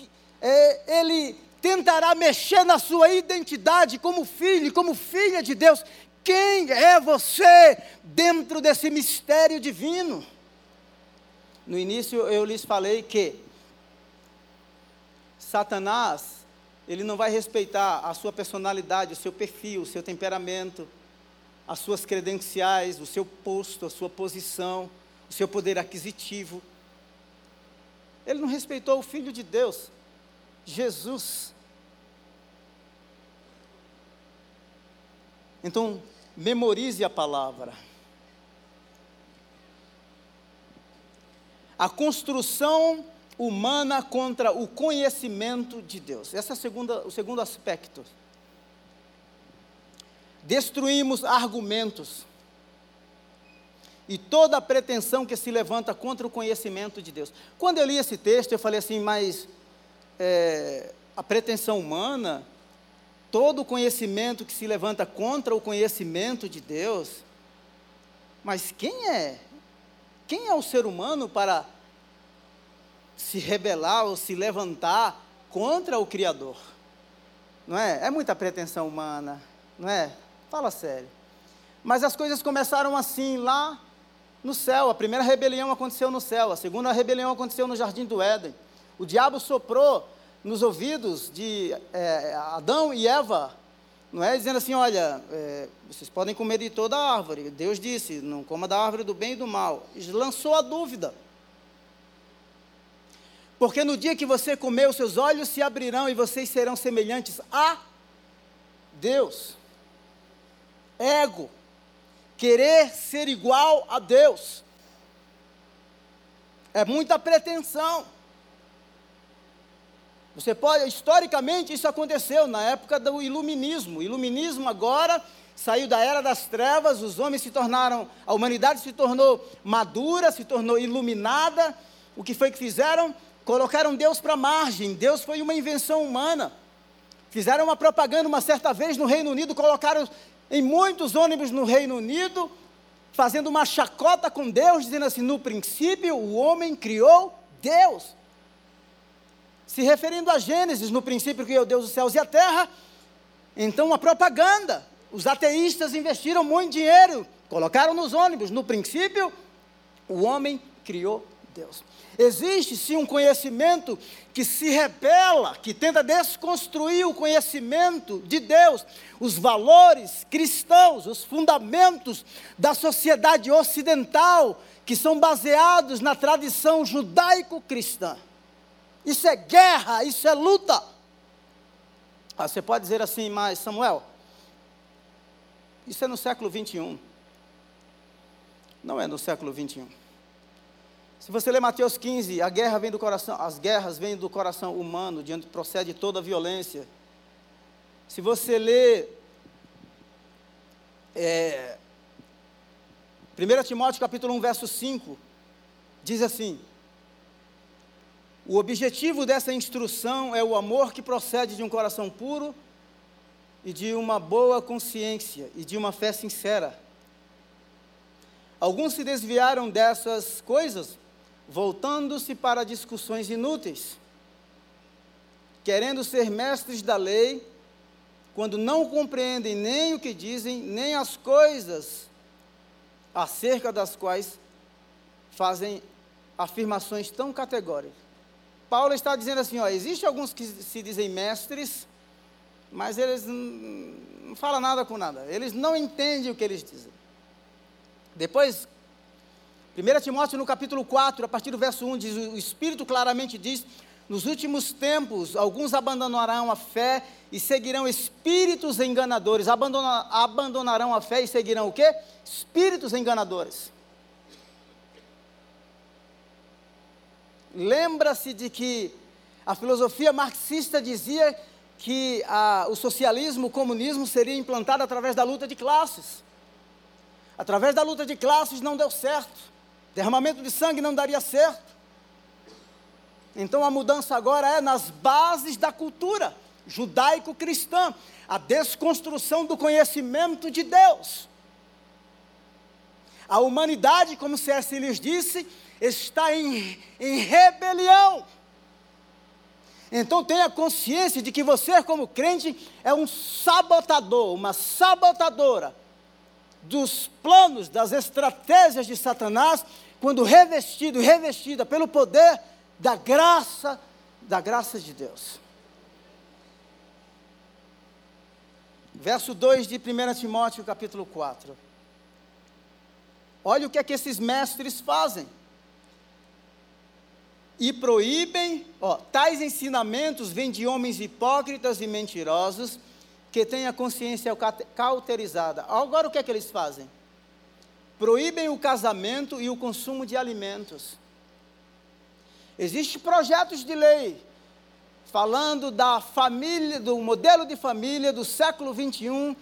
[SPEAKER 1] é, ele tentará mexer na sua identidade como filho, como filha de Deus. Quem é você dentro desse mistério divino? No início eu lhes falei que Satanás, ele não vai respeitar a sua personalidade, o seu perfil, o seu temperamento, as suas credenciais, o seu posto, a sua posição, o seu poder aquisitivo. Ele não respeitou o Filho de Deus, Jesus. Então, memorize a palavra. A construção humana contra o conhecimento de Deus. Esse é o segundo, o segundo aspecto. Destruímos argumentos e toda a pretensão que se levanta contra o conhecimento de Deus. Quando eu li esse texto, eu falei assim, mas é, a pretensão humana, todo o conhecimento que se levanta contra o conhecimento de Deus, mas quem é? Quem é o ser humano para se rebelar ou se levantar contra o Criador. Não é? É muita pretensão humana, não é? Fala sério. Mas as coisas começaram assim lá no céu. A primeira rebelião aconteceu no céu, a segunda rebelião aconteceu no jardim do Éden. O diabo soprou nos ouvidos de é, Adão e Eva, não é? Dizendo assim: olha, é, vocês podem comer de toda a árvore. Deus disse: não coma da árvore do bem e do mal. E lançou a dúvida. Porque no dia que você comer, os seus olhos se abrirão e vocês serão semelhantes a Deus. Ego. Querer ser igual a Deus. É muita pretensão. Você pode, historicamente, isso aconteceu na época do iluminismo. O iluminismo agora saiu da era das trevas, os homens se tornaram, a humanidade se tornou madura, se tornou iluminada. O que foi que fizeram? Colocaram Deus para margem. Deus foi uma invenção humana. Fizeram uma propaganda uma certa vez no Reino Unido, colocaram em muitos ônibus no Reino Unido, fazendo uma chacota com Deus, dizendo assim: no princípio o homem criou Deus. Se referindo a Gênesis, no princípio criou Deus os céus e a terra. Então, uma propaganda. Os ateístas investiram muito dinheiro, colocaram nos ônibus. No princípio, o homem criou Deus. Existe sim um conhecimento que se rebela, que tenta desconstruir o conhecimento de Deus, os valores cristãos, os fundamentos da sociedade ocidental, que são baseados na tradição judaico-cristã. Isso é guerra, isso é luta. Ah, você pode dizer assim, mas Samuel, isso é no século 21. Não é no século 21. Se você ler Mateus 15, a guerra vem do coração, as guerras vêm do coração humano, de onde procede toda a violência. Se você ler é, 1 Timóteo capítulo 1, verso 5, diz assim: O objetivo dessa instrução é o amor que procede de um coração puro e de uma boa consciência e de uma fé sincera. Alguns se desviaram dessas coisas voltando-se para discussões inúteis, querendo ser mestres da lei, quando não compreendem nem o que dizem, nem as coisas acerca das quais fazem afirmações tão categóricas. Paulo está dizendo assim: ó, existe alguns que se dizem mestres, mas eles não, falam nada com nada, eles não entendem o que eles dizem. Depois, 1 Timóteo no capítulo 4, a partir do verso 1, diz, o Espírito claramente diz, nos últimos tempos, alguns abandonarão a fé e seguirão espíritos enganadores. Abandona, abandonarão a fé e seguirão o quê? Espíritos enganadores. Lembra-se de que a filosofia marxista dizia que o socialismo, o comunismo seria implantado através da luta de classes. Através da luta de classes não deu certo. Derramamento de sangue não daria certo. Então a mudança agora é nas bases da cultura judaico-cristã, a desconstrução do conhecimento de Deus. A humanidade, como C.S. lhes disse, está em, em rebelião. Então tenha consciência de que você, como crente, é um sabotador, uma sabotadora dos planos, das estratégias de Satanás, quando revestido revestida pelo poder da graça, da graça de Deus. Verso 2 de 1 Timóteo, capítulo 4. Olha o que é que esses mestres fazem e proíbem, ó, tais ensinamentos vêm de homens hipócritas e mentirosos, que têm a consciência cauterizada. Agora o que é que eles fazem? Proíbem o casamento e o consumo de alimentos. Existem projetos de lei falando da família, do modelo de família do século 21,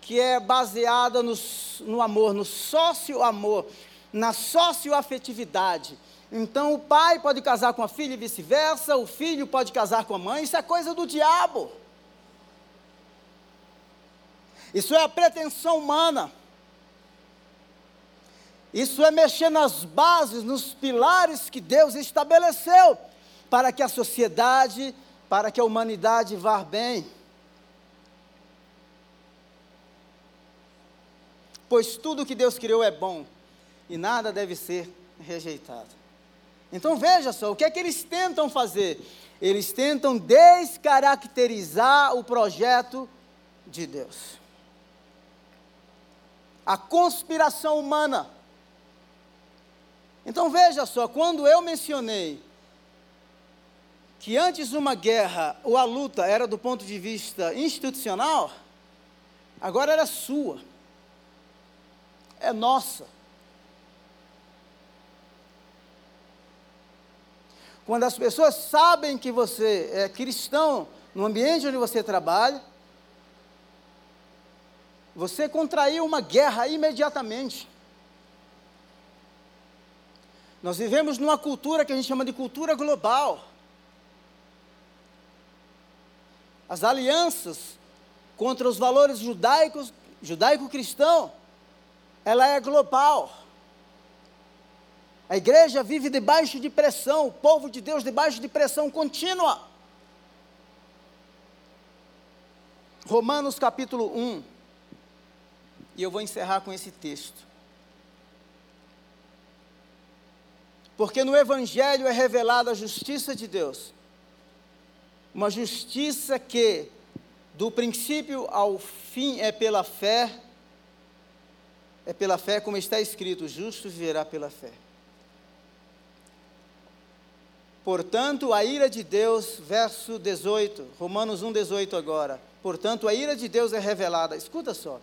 [SPEAKER 1] que é baseada no, no amor, no sócio-amor, na sócio-afetividade então o pai pode casar com a filha e vice-versa, o filho pode casar com a mãe, isso é coisa do diabo. Isso é a pretensão humana. Isso é mexer nas bases, nos pilares que Deus estabeleceu para que a sociedade, para que a humanidade vá bem. Pois tudo que Deus criou é bom e nada deve ser rejeitado. Então veja só, o que é que eles tentam fazer? Eles tentam descaracterizar o projeto de Deus. A conspiração humana. Então veja só, quando eu mencionei que antes uma guerra ou a luta era do ponto de vista institucional, agora era sua, é nossa. Quando as pessoas sabem que você é cristão no ambiente onde você trabalha, você contraiu uma guerra imediatamente. Nós vivemos numa cultura que a gente chama de cultura global. As alianças contra os valores judaicos, judaico-cristão, ela é global. A igreja vive debaixo de pressão, o povo de Deus debaixo de pressão contínua. Romanos capítulo 1. E eu vou encerrar com esse texto. Porque no Evangelho é revelada a justiça de Deus. Uma justiça que, do princípio ao fim, é pela fé. É pela fé, como está escrito: justo viverá pela fé. Portanto, a ira de Deus, verso 18, Romanos 1, 18 agora. Portanto, a ira de Deus é revelada. Escuta só.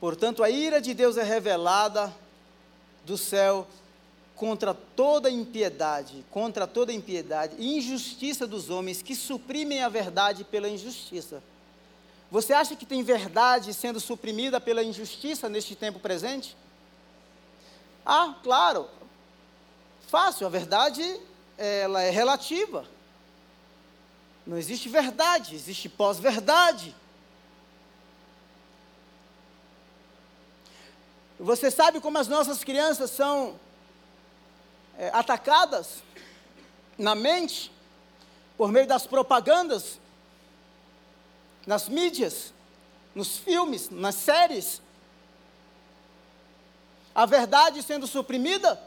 [SPEAKER 1] Portanto, a ira de Deus é revelada do céu contra toda impiedade, contra toda impiedade e injustiça dos homens que suprimem a verdade pela injustiça. Você acha que tem verdade sendo suprimida pela injustiça neste tempo presente? Ah, claro, fácil, a verdade ela é relativa. Não existe verdade, existe pós-verdade. Você sabe como as nossas crianças são é, atacadas na mente por meio das propagandas, nas mídias, nos filmes, nas séries. A verdade sendo suprimida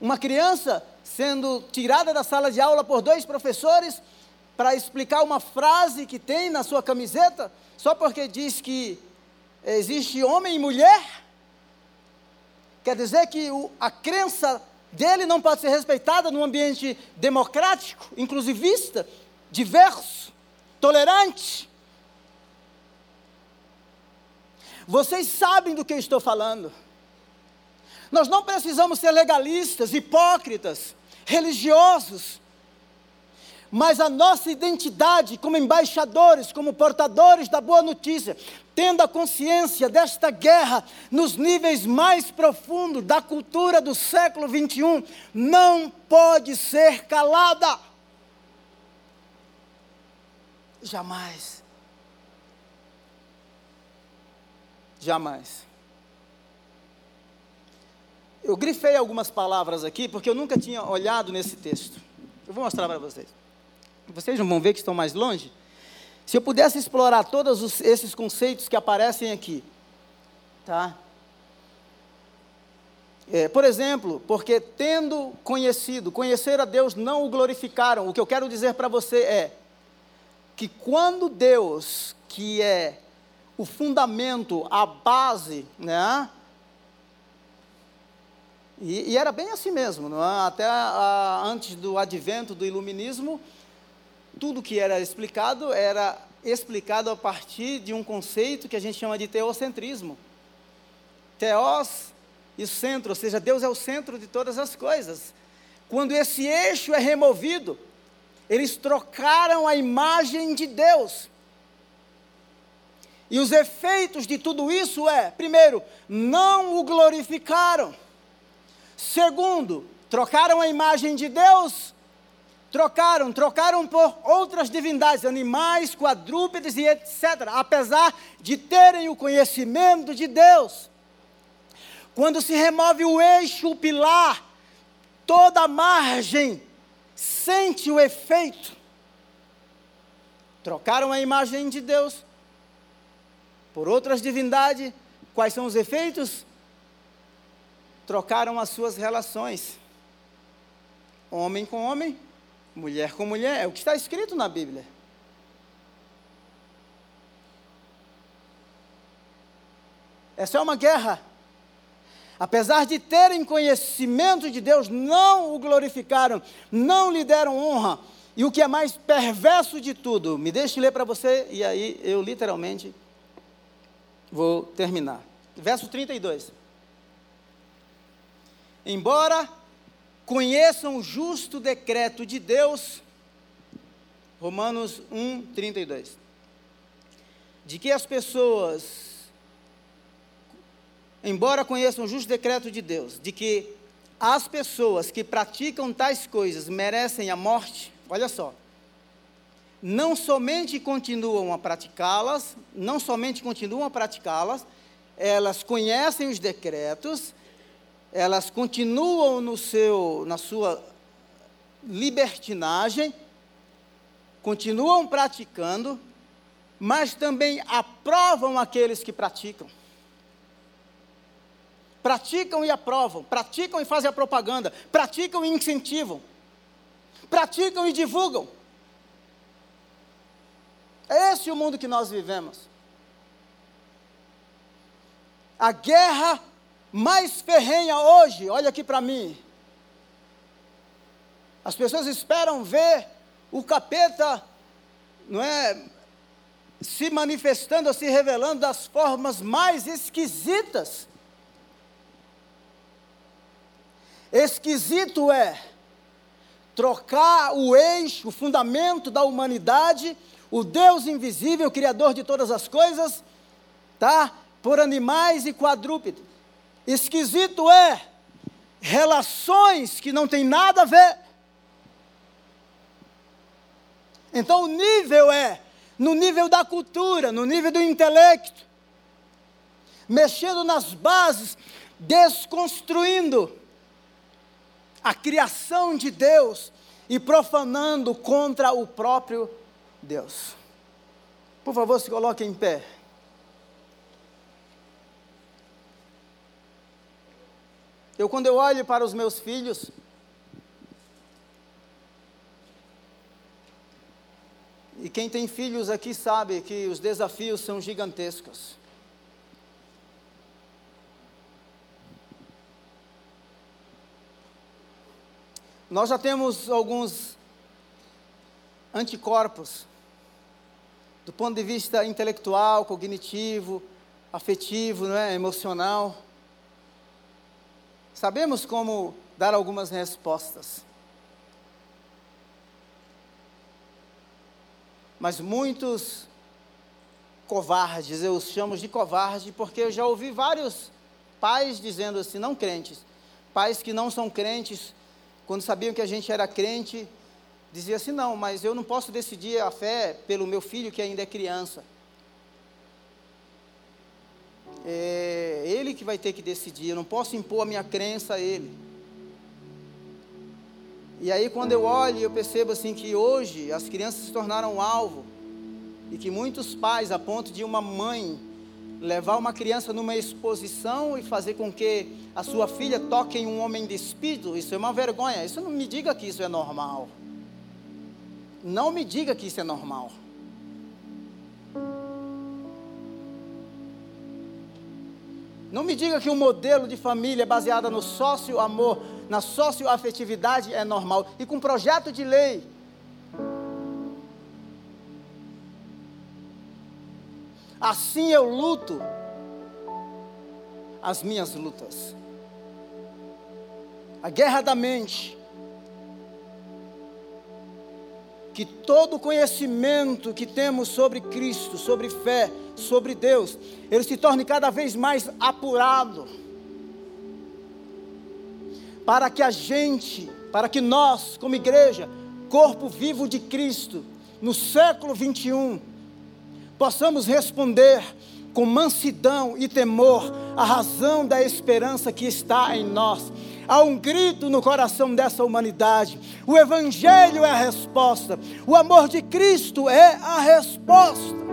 [SPEAKER 1] uma criança sendo tirada da sala de aula por dois professores para explicar uma frase que tem na sua camiseta, só porque diz que existe homem e mulher? Quer dizer que o, a crença dele não pode ser respeitada num ambiente democrático, inclusivista, diverso, tolerante. Vocês sabem do que eu estou falando. Nós não precisamos ser legalistas, hipócritas, religiosos,
[SPEAKER 2] mas a nossa identidade como embaixadores, como portadores da boa notícia, tendo a consciência desta guerra nos níveis mais profundos da cultura do século 21, não pode ser calada. Jamais. Jamais. Eu grifei algumas palavras aqui porque eu nunca tinha olhado nesse texto. Eu vou mostrar para vocês. Vocês não vão ver que estão mais longe? Se eu pudesse explorar todos os, esses conceitos que aparecem aqui, tá? É, por exemplo, porque tendo conhecido, conhecer a Deus não o glorificaram. O que eu quero dizer para você é que quando Deus, que é o fundamento, a base, né? E, e era bem assim mesmo, é? até a, antes do advento do iluminismo, tudo que era explicado era explicado a partir de um conceito que a gente chama de teocentrismo. Teos e centro, ou seja, Deus é o centro de todas as coisas. Quando esse eixo é removido, eles trocaram a imagem de Deus. E os efeitos de tudo isso é, primeiro, não o glorificaram. Segundo, trocaram a imagem de Deus, trocaram, trocaram por outras divindades, animais, quadrúpedes e etc. Apesar de terem o conhecimento de Deus. Quando se remove o eixo, o pilar, toda a margem sente o efeito. Trocaram a imagem de Deus por outras divindades. Quais são os efeitos? Trocaram as suas relações. Homem com homem, mulher com mulher. É o que está escrito na Bíblia. Essa é uma guerra apesar de terem conhecimento de Deus, não o glorificaram, não lhe deram honra. E o que é mais perverso de tudo, me deixe ler para você, e aí eu literalmente vou terminar. Verso 32. Embora conheçam o justo decreto de Deus, Romanos 1, 32, de que as pessoas embora conheçam o justo decreto de Deus, de que as pessoas que praticam tais coisas merecem a morte, olha só, não somente continuam a praticá-las, não somente continuam a praticá-las, elas conhecem os decretos, elas continuam no seu, na sua libertinagem, continuam praticando, mas também aprovam aqueles que praticam praticam e aprovam, praticam e fazem a propaganda, praticam e incentivam, praticam e divulgam. É esse o mundo que nós vivemos. A guerra mais ferrenha hoje, olha aqui para mim. As pessoas esperam ver o capeta, não é, se manifestando, se revelando das formas mais esquisitas. Esquisito é trocar o eixo, o fundamento da humanidade, o Deus invisível, Criador de todas as coisas, tá? Por animais e quadrúpedes. Esquisito é relações que não tem nada a ver. Então o nível é no nível da cultura, no nível do intelecto, mexendo nas bases, desconstruindo a criação de Deus e profanando contra o próprio Deus. Por favor, se coloque em pé. Eu, quando eu olho para os meus filhos, e quem tem filhos aqui sabe que os desafios são gigantescos. Nós já temos alguns anticorpos, do ponto de vista intelectual, cognitivo, afetivo, não é? emocional. Sabemos como dar algumas respostas. mas muitos covardes, eu os chamo de covarde porque eu já ouvi vários pais dizendo assim, não crentes, pais que não são crentes, quando sabiam que a gente era crente, dizia assim: não, mas eu não posso decidir a fé pelo meu filho que ainda é criança. É ele que vai ter que decidir, eu não posso impor a minha crença a ele. E aí quando eu olho, eu percebo assim que hoje as crianças se tornaram alvo e que muitos pais, a ponto de uma mãe levar uma criança numa exposição e fazer com que a sua filha toque em um homem de espírito, isso é uma vergonha. Isso não me diga que isso é normal. Não me diga que isso é normal. Não me diga que o modelo de família baseada no sócio-amor, na sócio-afetividade é normal. E com projeto de lei. Assim eu luto as minhas lutas. A guerra da mente. Que todo conhecimento que temos sobre Cristo, sobre fé, sobre Deus, ele se torne cada vez mais apurado. Para que a gente, para que nós, como igreja, corpo vivo de Cristo, no século 21, possamos responder com mansidão e temor a razão da esperança que está em nós. Há um grito no coração dessa humanidade. O Evangelho é a resposta. O amor de Cristo é a resposta.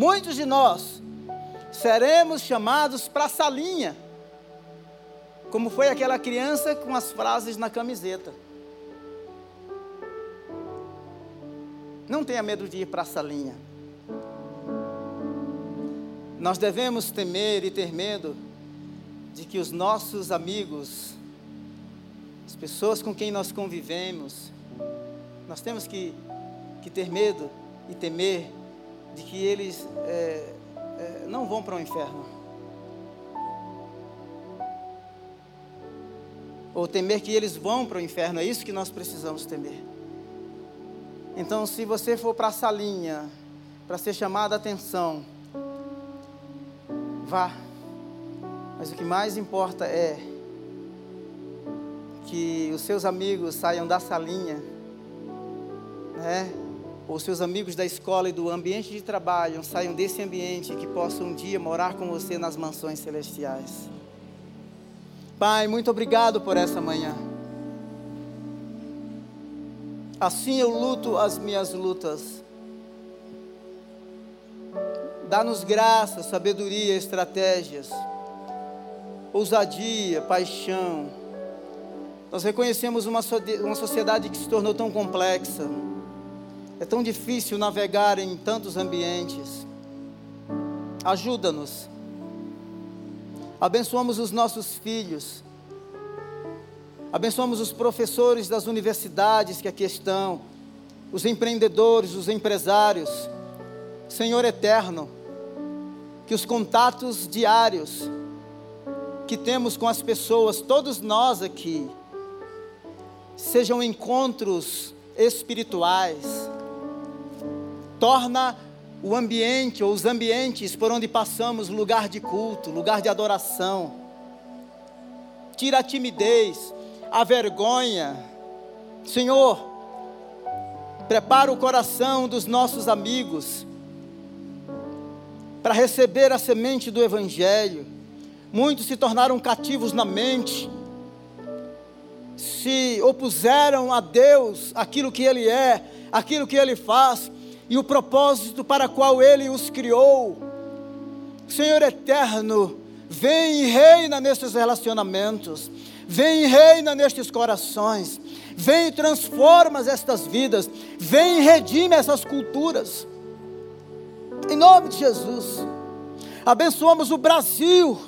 [SPEAKER 2] Muitos de nós seremos chamados para a salinha, como foi aquela criança com as frases na camiseta. Não tenha medo de ir para a salinha. Nós devemos temer e ter medo de que os nossos amigos, as pessoas com quem nós convivemos, nós temos que, que ter medo e temer de que eles é, é, não vão para o inferno. Ou temer que eles vão para o inferno, é isso que nós precisamos temer. Então, se você for para a salinha, para ser chamado a atenção, vá. Mas o que mais importa é que os seus amigos saiam da salinha, né? Ou seus amigos da escola e do ambiente de trabalho saiam desse ambiente e que possam um dia morar com você nas mansões celestiais. Pai, muito obrigado por essa manhã. Assim eu luto as minhas lutas. Dá-nos graça, sabedoria, estratégias, ousadia, paixão. Nós reconhecemos uma, uma sociedade que se tornou tão complexa é tão difícil navegar em tantos ambientes. Ajuda-nos. Abençoamos os nossos filhos. Abençoamos os professores das universidades que aqui estão, os empreendedores, os empresários. Senhor eterno, que os contatos diários que temos com as pessoas, todos nós aqui, sejam encontros espirituais, torna o ambiente ou os ambientes por onde passamos lugar de culto, lugar de adoração. Tira a timidez, a vergonha. Senhor, prepara o coração dos nossos amigos para receber a semente do Evangelho. Muitos se tornaram cativos na mente, se opuseram a Deus, aquilo que Ele é, aquilo que Ele faz, e o propósito para qual Ele os criou. Senhor eterno, vem e reina nestes relacionamentos, vem e reina nestes corações, vem e transforma estas vidas, vem e redime essas culturas. Em nome de Jesus, abençoamos o Brasil,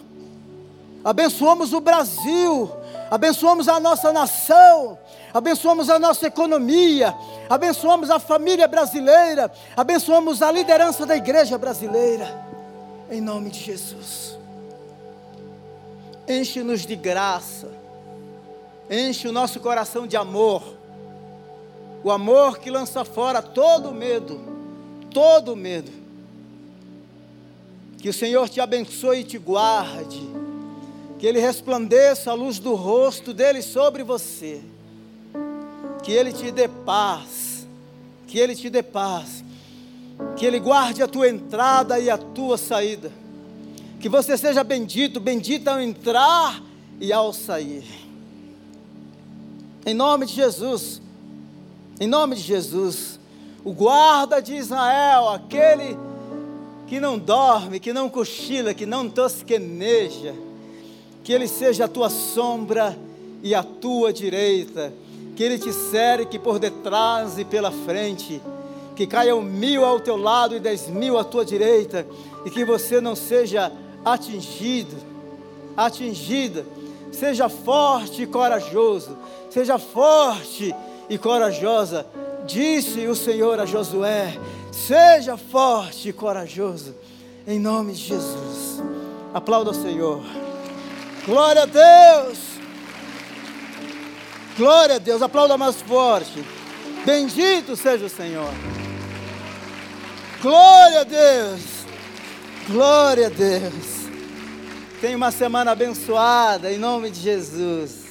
[SPEAKER 2] abençoamos o Brasil, abençoamos a nossa nação, abençoamos a nossa economia, abençoamos a família brasileira, abençoamos a liderança da igreja brasileira, em nome de Jesus. Enche-nos de graça, enche o nosso coração de amor. O amor que lança fora todo medo, todo medo. Que o Senhor te abençoe e te guarde. Que Ele resplandeça a luz do rosto dele sobre você. Que Ele te dê paz. Que Ele te dê paz. Que Ele guarde a tua entrada e a tua saída. Que você seja bendito, bendita ao entrar e ao sair. Em nome de Jesus. Em nome de Jesus. O guarda de Israel, aquele que não dorme, que não cochila, que não tosqueneja, que ele seja a tua sombra e a tua direita, que ele te cerque por detrás e pela frente, que caia um mil ao teu lado e dez mil à tua direita, e que você não seja atingido, atingida. Seja forte e corajoso, seja forte e corajosa, disse o Senhor a Josué: Seja forte e corajoso, em nome de Jesus. Aplauda o Senhor. Glória a Deus. Glória a Deus. Aplauda mais forte. Bendito seja o Senhor. Glória a Deus. Glória a Deus. Tenha uma semana abençoada em nome de Jesus.